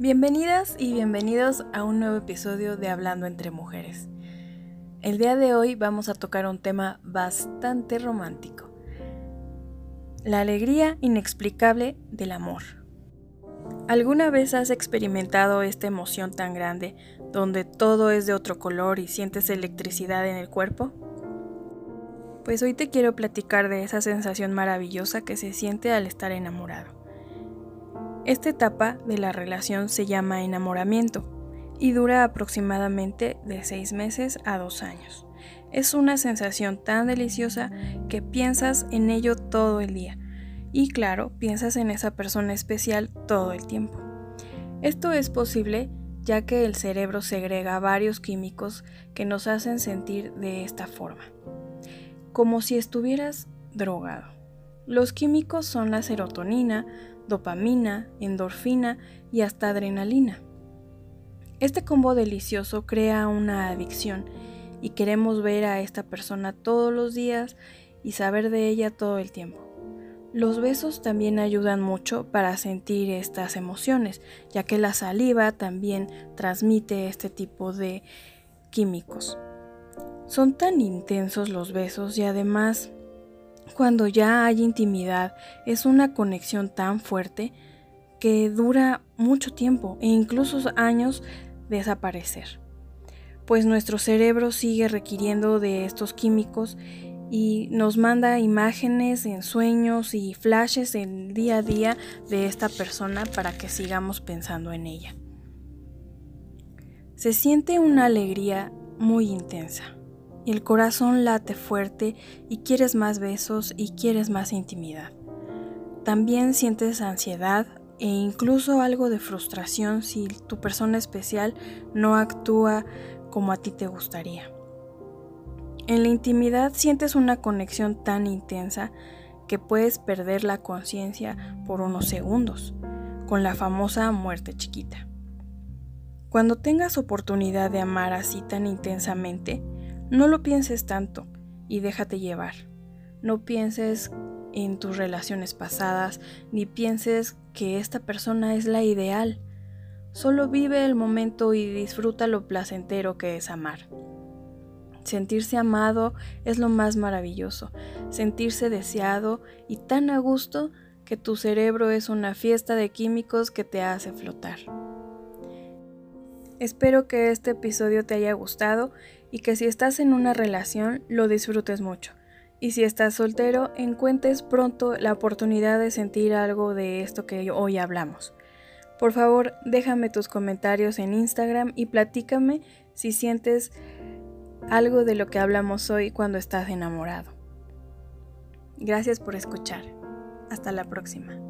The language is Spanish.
Bienvenidas y bienvenidos a un nuevo episodio de Hablando entre Mujeres. El día de hoy vamos a tocar un tema bastante romántico. La alegría inexplicable del amor. ¿Alguna vez has experimentado esta emoción tan grande donde todo es de otro color y sientes electricidad en el cuerpo? Pues hoy te quiero platicar de esa sensación maravillosa que se siente al estar enamorado. Esta etapa de la relación se llama enamoramiento y dura aproximadamente de 6 meses a 2 años. Es una sensación tan deliciosa que piensas en ello todo el día y claro, piensas en esa persona especial todo el tiempo. Esto es posible ya que el cerebro segrega varios químicos que nos hacen sentir de esta forma, como si estuvieras drogado. Los químicos son la serotonina, dopamina, endorfina y hasta adrenalina. Este combo delicioso crea una adicción y queremos ver a esta persona todos los días y saber de ella todo el tiempo. Los besos también ayudan mucho para sentir estas emociones, ya que la saliva también transmite este tipo de químicos. Son tan intensos los besos y además cuando ya hay intimidad, es una conexión tan fuerte que dura mucho tiempo e incluso años desaparecer. Pues nuestro cerebro sigue requiriendo de estos químicos y nos manda imágenes en sueños y flashes en día a día de esta persona para que sigamos pensando en ella. Se siente una alegría muy intensa el corazón late fuerte y quieres más besos y quieres más intimidad. También sientes ansiedad e incluso algo de frustración si tu persona especial no actúa como a ti te gustaría. En la intimidad sientes una conexión tan intensa que puedes perder la conciencia por unos segundos, con la famosa muerte chiquita. Cuando tengas oportunidad de amar así tan intensamente, no lo pienses tanto y déjate llevar. No pienses en tus relaciones pasadas, ni pienses que esta persona es la ideal. Solo vive el momento y disfruta lo placentero que es amar. Sentirse amado es lo más maravilloso, sentirse deseado y tan a gusto que tu cerebro es una fiesta de químicos que te hace flotar. Espero que este episodio te haya gustado y que si estás en una relación lo disfrutes mucho. Y si estás soltero, encuentres pronto la oportunidad de sentir algo de esto que hoy hablamos. Por favor, déjame tus comentarios en Instagram y platícame si sientes algo de lo que hablamos hoy cuando estás enamorado. Gracias por escuchar. Hasta la próxima.